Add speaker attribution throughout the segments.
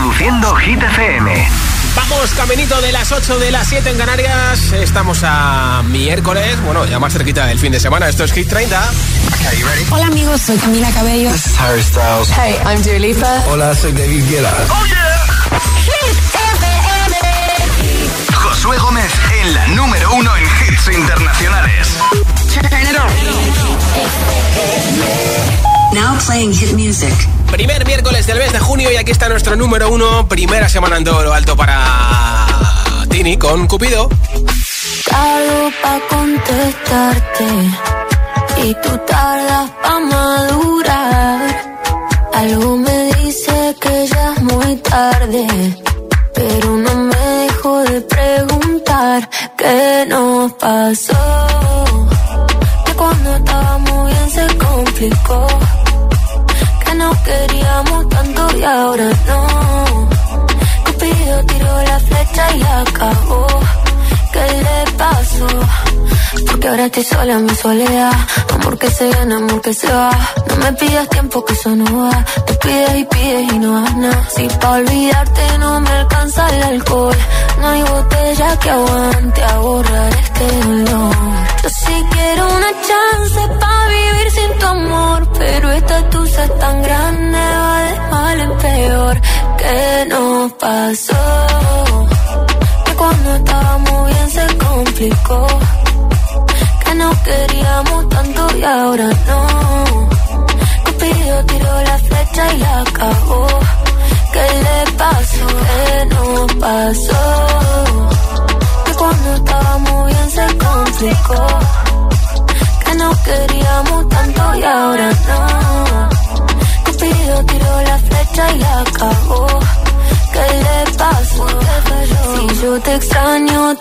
Speaker 1: Reproduciendo Hit FM.
Speaker 2: Vamos, caminito de las 8 de las 7 en Canarias. Estamos a miércoles, bueno, ya más cerquita del fin de semana. Esto es Hit 30.
Speaker 3: Hola amigos, soy Camila Cabello.
Speaker 4: This is Harry Styles.
Speaker 3: Hey, I'm Dua Lipa.
Speaker 5: Hola, soy David Guetta.
Speaker 1: ¡Oh, yeah!
Speaker 3: Hit
Speaker 1: FM. Josué Gómez en la número uno en hits internacionales.
Speaker 6: Now playing hit music.
Speaker 2: Primer miércoles del mes de junio y aquí está nuestro número uno. Primera semana en todo lo alto para Tini con Cupido.
Speaker 7: Tardo pa' contestarte y tú tardas pa' madurar. Algo me dice que ya es muy tarde, pero no me dejo de preguntar qué nos pasó. Que cuando estábamos bien se complicó no queríamos tanto y ahora no. Cupido tiró la flecha y acabó. ¿Qué le pasó? Porque ahora estoy sola en mi soledad. Amor que se gana, amor que se va. No me pidas tiempo que eso no va. Te pides y pides y no das nada. Si pa' olvidarte no me alcanza el alcohol. No hay botella que aguante a borrar este dolor. Yo sí quiero una chance pa' vivir sin tu amor. Pero esta tusa es tan grande, va de mal en peor. ¿Qué nos pasó? Que cuando estábamos bien se complicó que no queríamos tanto y ahora no. Cupido tiró la flecha y la acabó. ¿Qué le pasó? ¿Qué nos pasó? Que cuando estábamos bien se complicó. Que no queríamos tanto y ahora no. Cupido tiró la flecha y la acabó. ¿Qué le pasó? Si yo te extraño,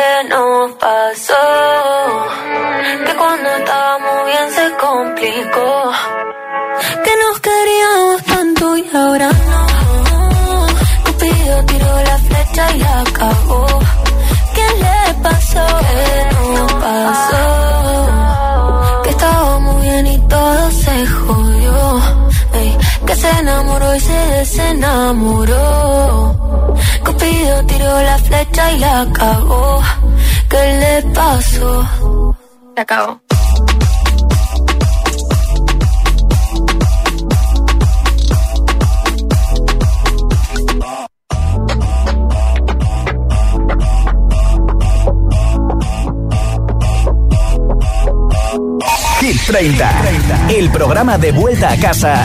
Speaker 7: ¿Qué nos pasó? Que cuando estábamos bien se complicó. Que nos queríamos tanto y ahora no. Cupido tiró la flecha y la acabó. ¿Qué le pasó? ¿Qué nos pasó? Se enamoró y se desenamoró. Cupido tiró la flecha y la cagó. ¿Qué le pasó?
Speaker 3: Se acabó.
Speaker 1: Hit 30, el programa de vuelta a casa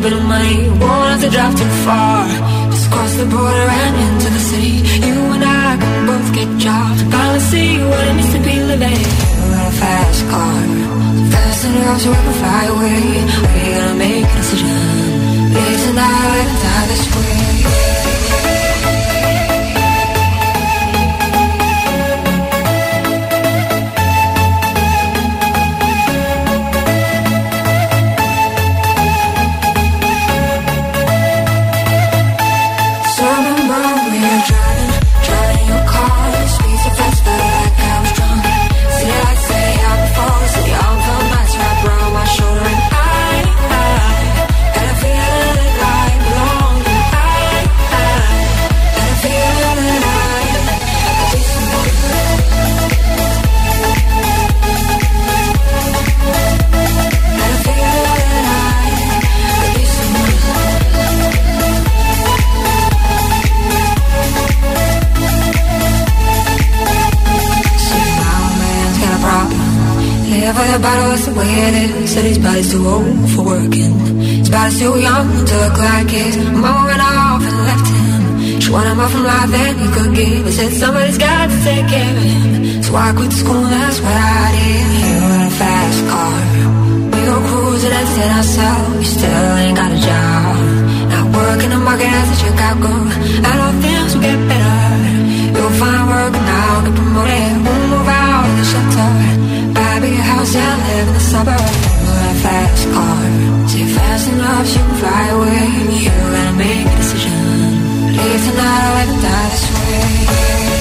Speaker 4: Little bit of money, won't have to drive too far. Just cross the border and into the city. You and I can both get jobs. Finally see what it means to be living. You got a fast car, fast enough so we can fly away. We're gonna make a decision. Live tonight, die this way. The bottle, that's the way it is. Said his body's too old for working. His body's too young to look like his. Mama went off and left him. She wanted more from life than he could give. But said somebody's got to take care of him. So I quit school, that's what I did. You in a fast car. We go cruising and set ourselves. You still ain't got a job. Not working the market as a Chicago. I know things will get better. You'll find work now, get promoted. House and live in the suburbs. With a fast car, see fast enough, you can fly away. You gotta make a decision. Leave tonight let die this way.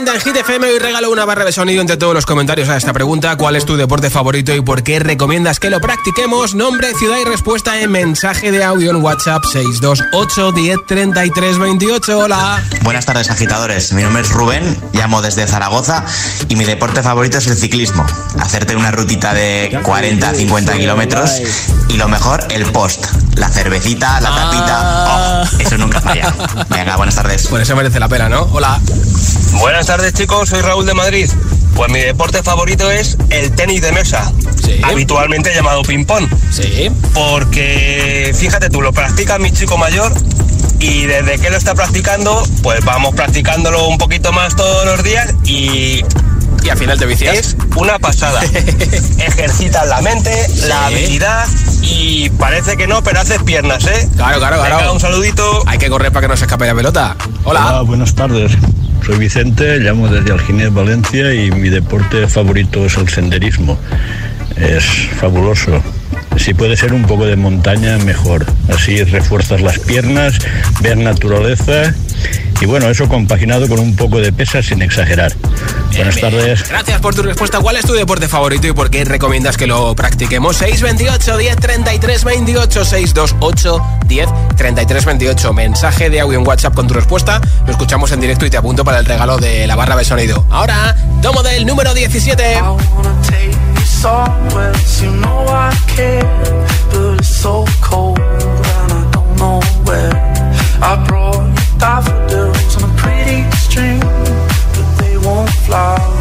Speaker 2: Hit 30 en Hit FM y regalo una barra de sonido entre todos los comentarios a esta pregunta. ¿Cuál es tu deporte favorito y por qué recomiendas que lo practiquemos? Nombre, ciudad y respuesta en mensaje de audio en WhatsApp 628 10 33 28. Hola.
Speaker 5: Buenas tardes, agitadores. Mi nombre es Rubén, llamo desde Zaragoza y mi deporte favorito es el ciclismo. Hacerte una rutita de 40 50 kilómetros y lo mejor, el post. La cervecita, la tapita.
Speaker 2: Ah.
Speaker 5: Oh, eso nunca falla. Venga, buenas tardes.
Speaker 2: Por eso merece la pena, ¿no? Hola.
Speaker 6: Buenas tardes chicos, soy Raúl de Madrid. Pues mi deporte favorito es el tenis de mesa,
Speaker 2: Sí.
Speaker 6: habitualmente llamado ping-pong.
Speaker 2: Sí.
Speaker 6: Porque fíjate tú, lo practica mi chico mayor y desde que lo está practicando, pues vamos practicándolo un poquito más todos los días y
Speaker 2: Y al final te vicias.
Speaker 6: es una pasada. Ejercitas la mente, la habilidad y parece que no, pero haces piernas, ¿eh?
Speaker 2: Claro, claro,
Speaker 6: Venga,
Speaker 2: claro.
Speaker 6: un saludito.
Speaker 2: Hay que correr para que no se escape la pelota. Hola.
Speaker 8: buenas tardes. Soy Vicente, llamo desde Alginés, Valencia y mi deporte favorito es el senderismo. Es fabuloso. si puede ser un poco de montaña, mejor. Así refuerzas las piernas, ves naturaleza y bueno, eso compaginado con un poco de pesa sin exagerar. Buenas tardes.
Speaker 2: Gracias por tu respuesta. ¿Cuál es tu deporte favorito y por qué recomiendas que lo practiquemos? 628 10 33 28 628 10 33 28. Mensaje de audio en WhatsApp con tu respuesta. Lo escuchamos en directo y te apunto para el regalo de la barra de sonido. Ahora, tomo del número 17.
Speaker 9: Daffodils on a pretty string, but they won't love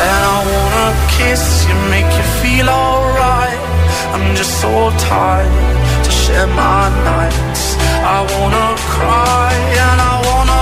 Speaker 9: And I wanna kiss you, make you feel alright. I'm just so tired to share my nights. I wanna cry and I wanna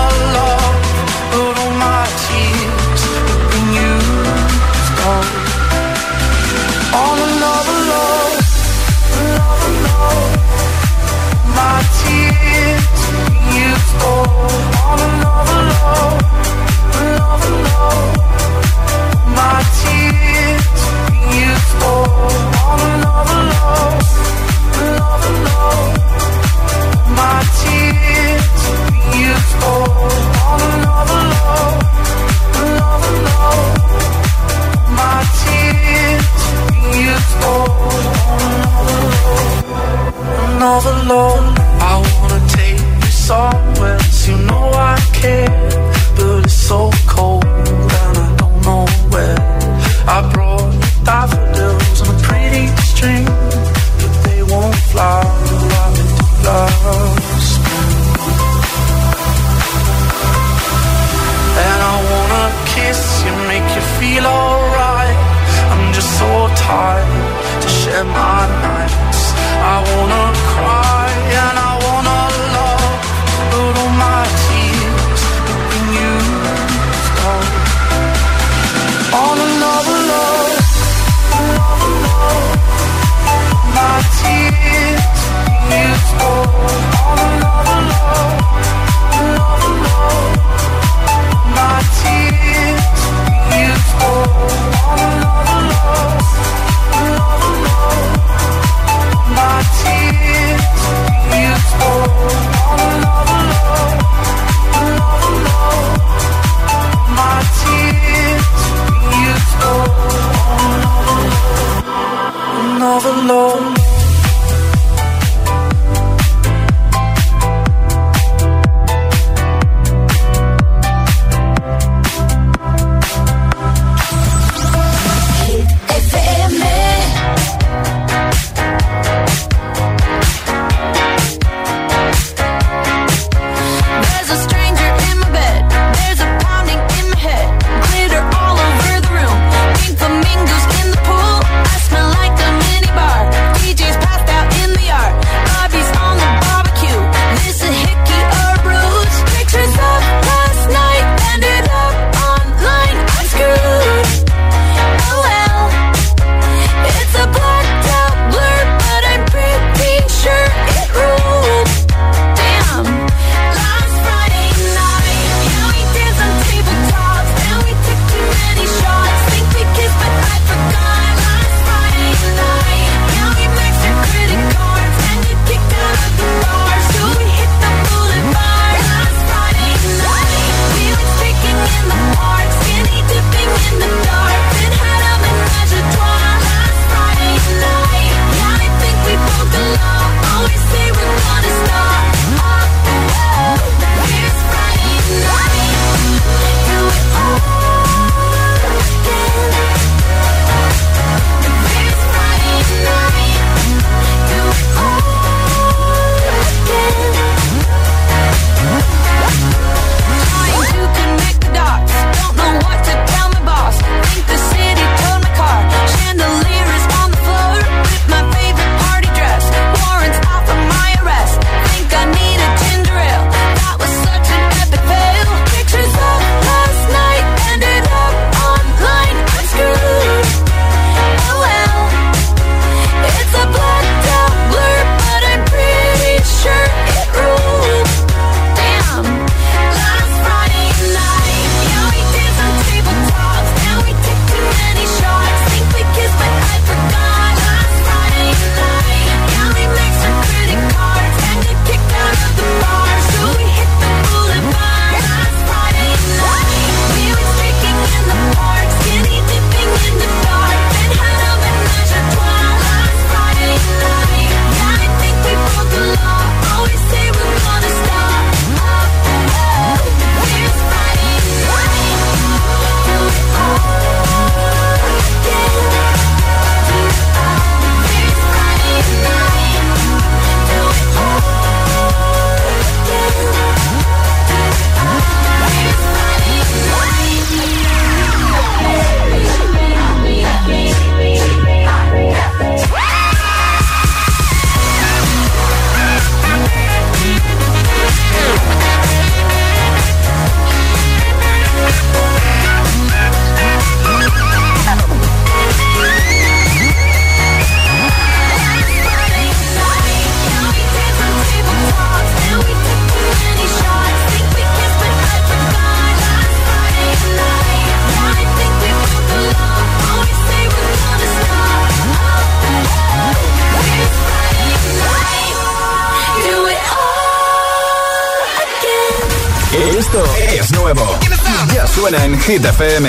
Speaker 1: Hit FM.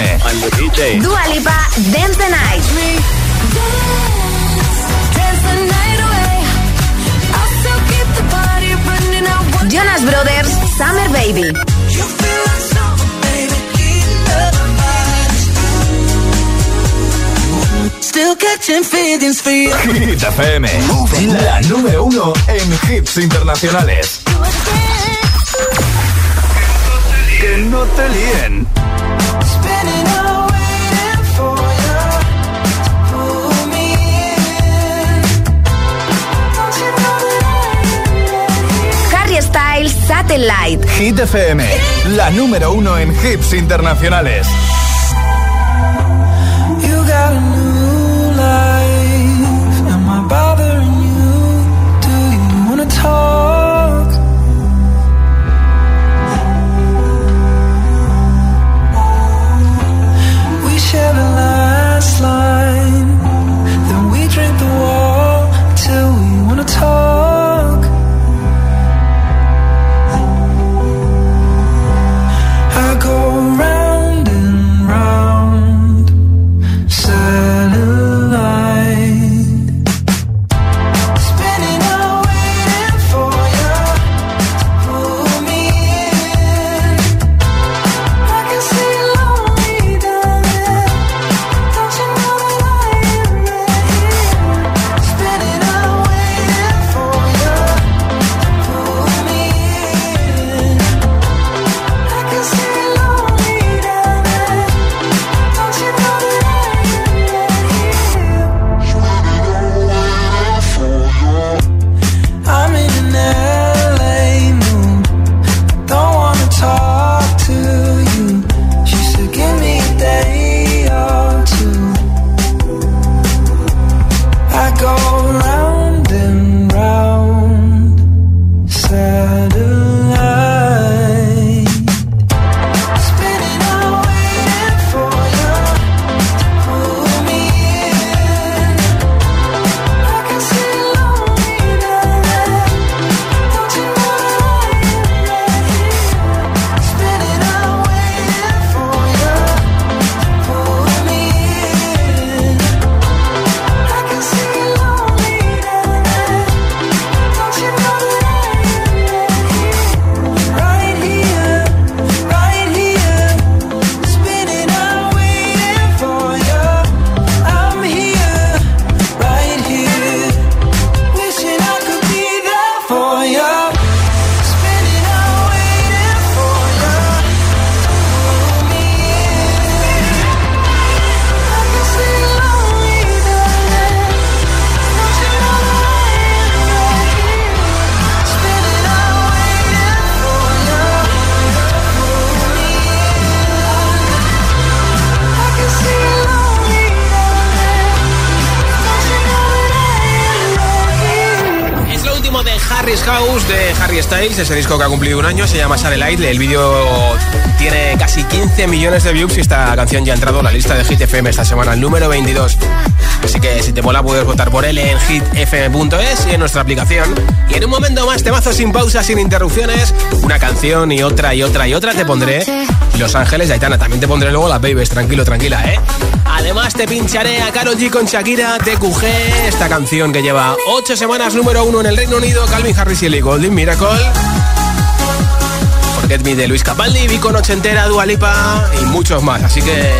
Speaker 10: Dua Lipa, Dance the Night. Jonas Brothers, Summer Baby.
Speaker 11: Still catching feelings for you.
Speaker 1: Hit FM, la número uno en hits internacionales. Que no te líen.
Speaker 10: Satellite.
Speaker 1: Hit FM, la número uno en hits internacionales.
Speaker 11: You got a new life. Am I bothering you? Do you wanna talk? We share the last line.
Speaker 2: Styles, ese disco que ha cumplido un año, se llama Satellite. El vídeo tiene casi 15 millones de views y esta canción ya ha entrado en la lista de Hit FM esta semana, el número 22. Así que si te mola puedes votar por él en hitfm.es y en nuestra aplicación. Y en un momento más, temazo sin pausa, sin interrupciones, una canción y otra y otra y otra te pondré Los Ángeles de Aitana. También te pondré luego las Babies, tranquilo, tranquila, ¿eh? Además te pincharé a Karol G con Shakira, TQG, esta canción que lleva 8 semanas número 1 en el Reino Unido, Calvin Harris y Ellie Golding, Miracle. Forget Me de Luis Capaldi, Vico Nochentera, Dualipa y muchos más. Así que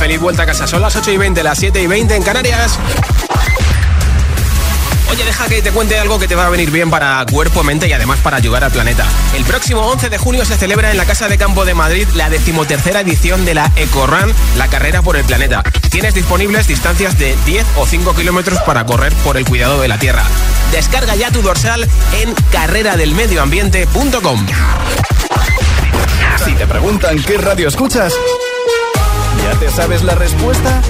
Speaker 2: feliz vuelta a casa. Son las 8 y 20, las 7 y 20 en Canarias. Oye, deja que te cuente algo que te va a venir bien para cuerpo, mente y además para ayudar al planeta. El próximo 11 de junio se celebra en la Casa de Campo de Madrid la decimotercera edición de la EcoRun, la carrera por el planeta. Tienes disponibles distancias de 10 o 5 kilómetros para correr por el cuidado de la Tierra. Descarga ya tu dorsal en carreradelmedioambiente.com.
Speaker 1: Si te preguntan qué radio escuchas, ¿ya te sabes la respuesta?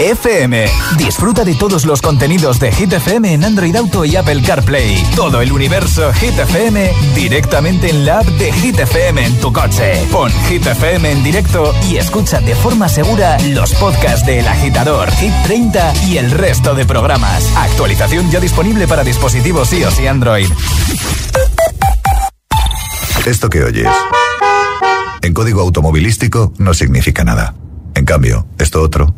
Speaker 1: FM. Disfruta de todos los contenidos de Hit FM en Android Auto y Apple CarPlay. Todo el universo Hit FM directamente en la app de Hit FM en tu coche. Pon Hit FM en directo y escucha de forma segura los podcasts de El Agitador, Hit 30 y el resto de programas. Actualización ya disponible para dispositivos iOS y Android.
Speaker 12: Esto que oyes, en código automovilístico no significa nada. En cambio, esto otro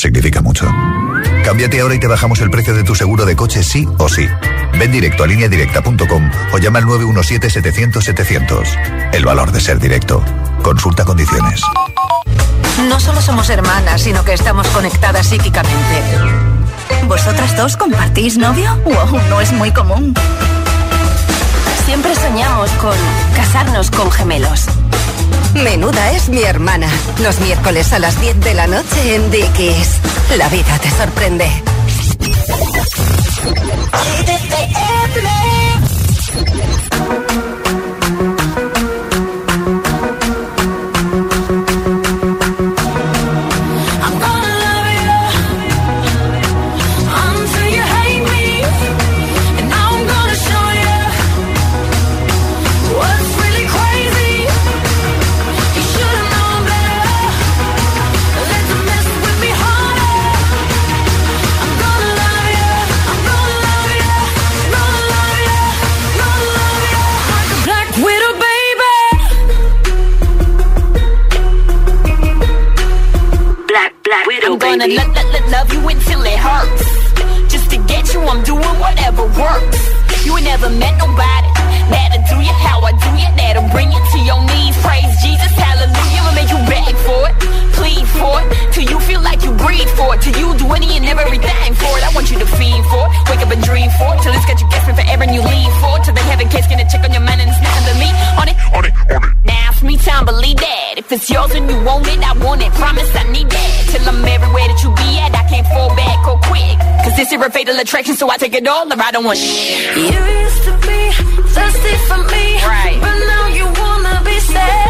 Speaker 12: significa mucho. Cámbiate ahora y te bajamos el precio de tu seguro de coche sí o sí. Ven directo a lineadirecta.com o llama al 917-700-700. El valor de ser directo. Consulta condiciones.
Speaker 13: No solo somos hermanas, sino que estamos conectadas psíquicamente.
Speaker 14: ¿Vosotras dos compartís novio? Wow, no es muy común.
Speaker 10: Siempre soñamos con casarnos con gemelos.
Speaker 13: Menuda es mi hermana. Los miércoles a las 10 de la noche en Dickies. La vida te sorprende.
Speaker 15: Attraction, so I take it all or I don't want
Speaker 16: shit. You used to be thirsty for me, right? But now you wanna be set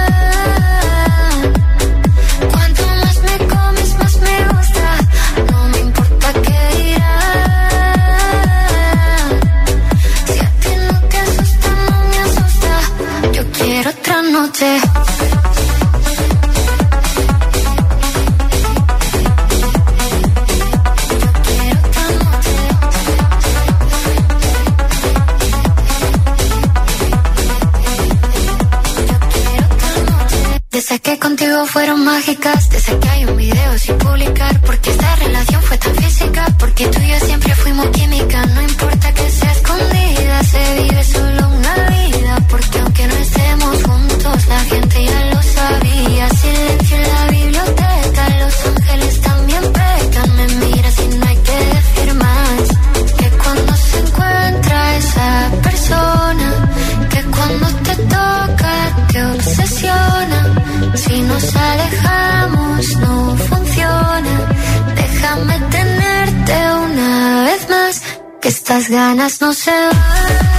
Speaker 17: Que estas ganas no se van.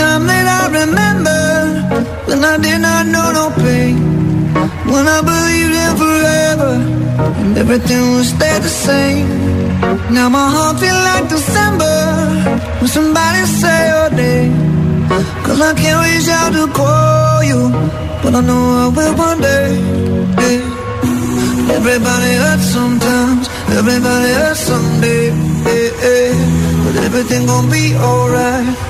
Speaker 11: Time that I remember when I did not know no pain. When I believed in forever and everything would stay the same. Now my heart feel like December when somebody say your name. Cause I can't reach out to call you, but I know I will one day. Yeah. Everybody hurts sometimes, everybody hurts someday. Yeah, yeah. But everything gon' be alright.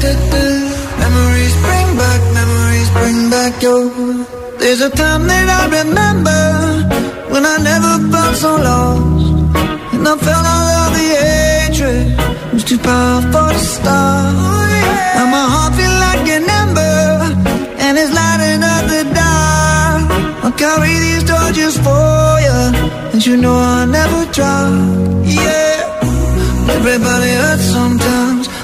Speaker 11: Memories bring back, memories bring back your. There's a time that I remember when I never felt so lost. And I felt all of the hatred was too powerful to stop. Now my heart feel like an ember and it's lighting up the dark. I'll carry these torches for you, and you know I'll never drop. Yeah. Everybody hurts sometimes,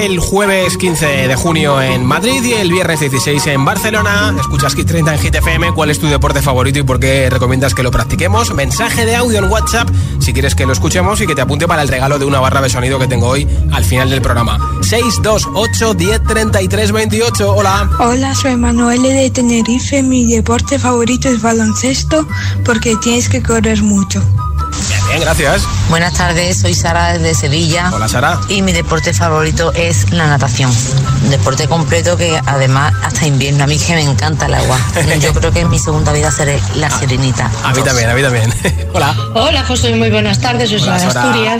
Speaker 2: El jueves 15 de junio en Madrid y el viernes 16 en Barcelona. Escuchas Kit 30 en Hit FM. ¿Cuál es tu deporte favorito y por qué recomiendas que lo practiquemos? Mensaje de audio en WhatsApp si quieres que lo escuchemos y que te apunte para el regalo de una barra de sonido que tengo hoy al final del programa. 628 10 33 28. Hola.
Speaker 18: Hola, soy Manuel de Tenerife. Mi deporte favorito es baloncesto porque tienes que correr mucho.
Speaker 2: Bien, gracias.
Speaker 19: Buenas tardes, soy Sara desde Sevilla.
Speaker 2: Hola, Sara.
Speaker 19: Y mi deporte favorito es la natación. Un deporte completo que además hasta invierno. A mí que me encanta el agua. Yo creo que en mi segunda vida seré la sirenita.
Speaker 2: A mí también, a mí también. Hola.
Speaker 20: Hola José, muy buenas tardes, yo soy
Speaker 2: Hola,
Speaker 20: de
Speaker 2: Sara.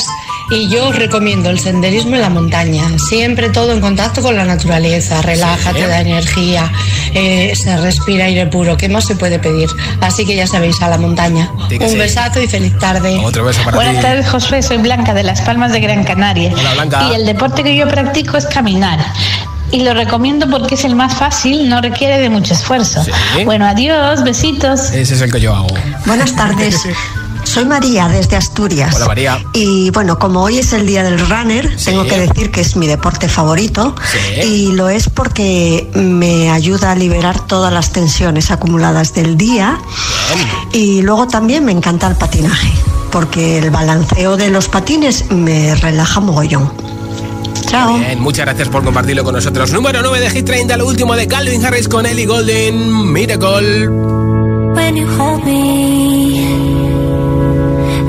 Speaker 20: Y yo os recomiendo el senderismo en la montaña, siempre todo en contacto con la naturaleza, relájate,
Speaker 2: Sí.
Speaker 20: da energía, eh, se respira aire puro, ¿qué más se puede pedir? Así que ya sabéis, a la montaña.
Speaker 2: Sí
Speaker 20: Un
Speaker 2: sí.
Speaker 20: besazo y feliz tarde.
Speaker 2: Otro beso para
Speaker 21: Buenas
Speaker 2: ti.
Speaker 21: tardes, Josué. Soy Blanca de Las Palmas de Gran Canaria.
Speaker 2: Hola, Blanca.
Speaker 21: Y el deporte que yo practico es caminar. Y lo recomiendo porque es el más fácil, no requiere de mucho esfuerzo.
Speaker 2: Sí.
Speaker 21: Bueno, adiós, besitos.
Speaker 2: Ese es el que yo hago.
Speaker 22: Buenas tardes. Soy María desde Asturias.
Speaker 2: Hola, María.
Speaker 22: Y bueno, como hoy es el día del runner, tengo que decir que es mi deporte favorito.
Speaker 2: Sí.
Speaker 22: Y lo es porque me ayuda a liberar todas las tensiones acumuladas del día. Y luego también me encanta el patinaje, porque el balanceo de los patines me relaja mogollón. Chao.
Speaker 2: Bien, muchas gracias por compartirlo con nosotros. Número 9 de Hit 30, lo último de Calvin Harris con Ellie Golden, Miracle.
Speaker 7: When you hold me,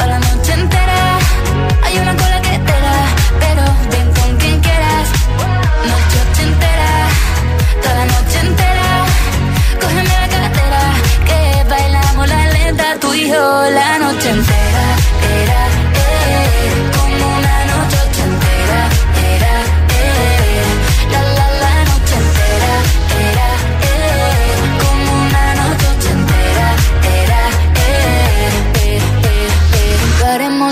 Speaker 16: toda la noche entera. Hay una cola que te pero ven con quien quieras. Noche entera, toda la noche entera. Cógeme la cartera, que bailamos la lenta, tú y yo la noche entera.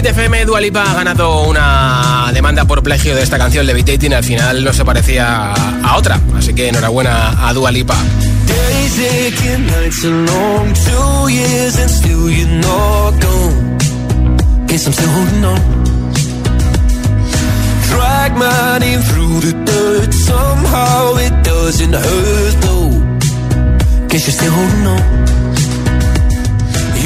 Speaker 23: Hit FM,
Speaker 2: Dualipa ha ganado una demanda por plagio de esta canción Levitating. Al final no se parecía a otra, así que enhorabuena a
Speaker 24: Dualipa. drag my name through the dirt. Somehow it doesn't hurt though. Guess you're still holding on.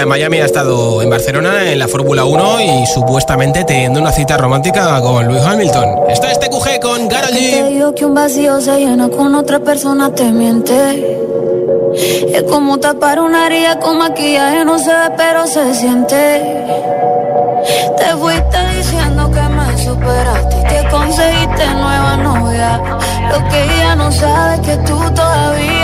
Speaker 2: ya en Miami, ha estado en Barcelona en la Fórmula 1 y supuestamente teniendo una cita romántica con Luis Hamilton. Está este QG con Garage.
Speaker 4: digo que un vacío se llena con otra persona, te miente. Es como tapar una herida con maquillaje, no se ve, pero se siente. Te fuiste diciendo que me superaste y conseguiste nueva novia. Lo que ella no sabe es que tú todavía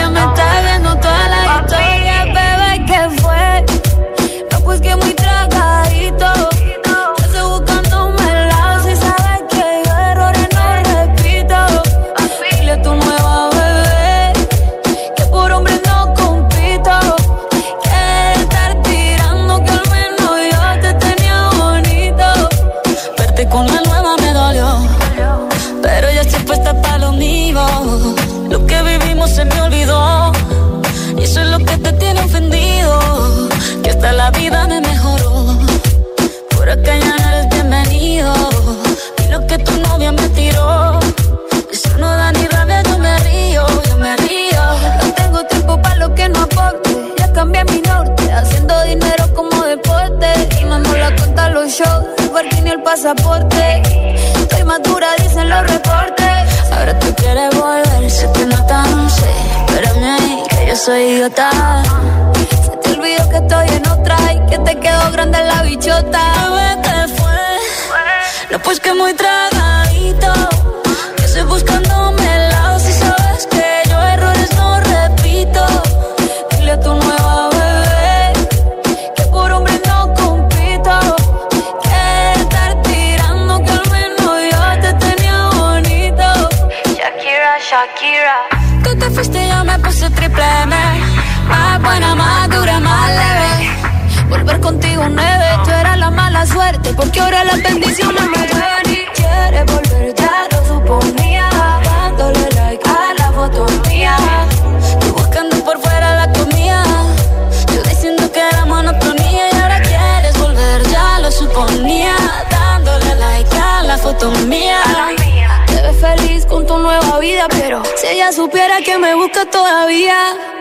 Speaker 4: supiera que me busca todavía.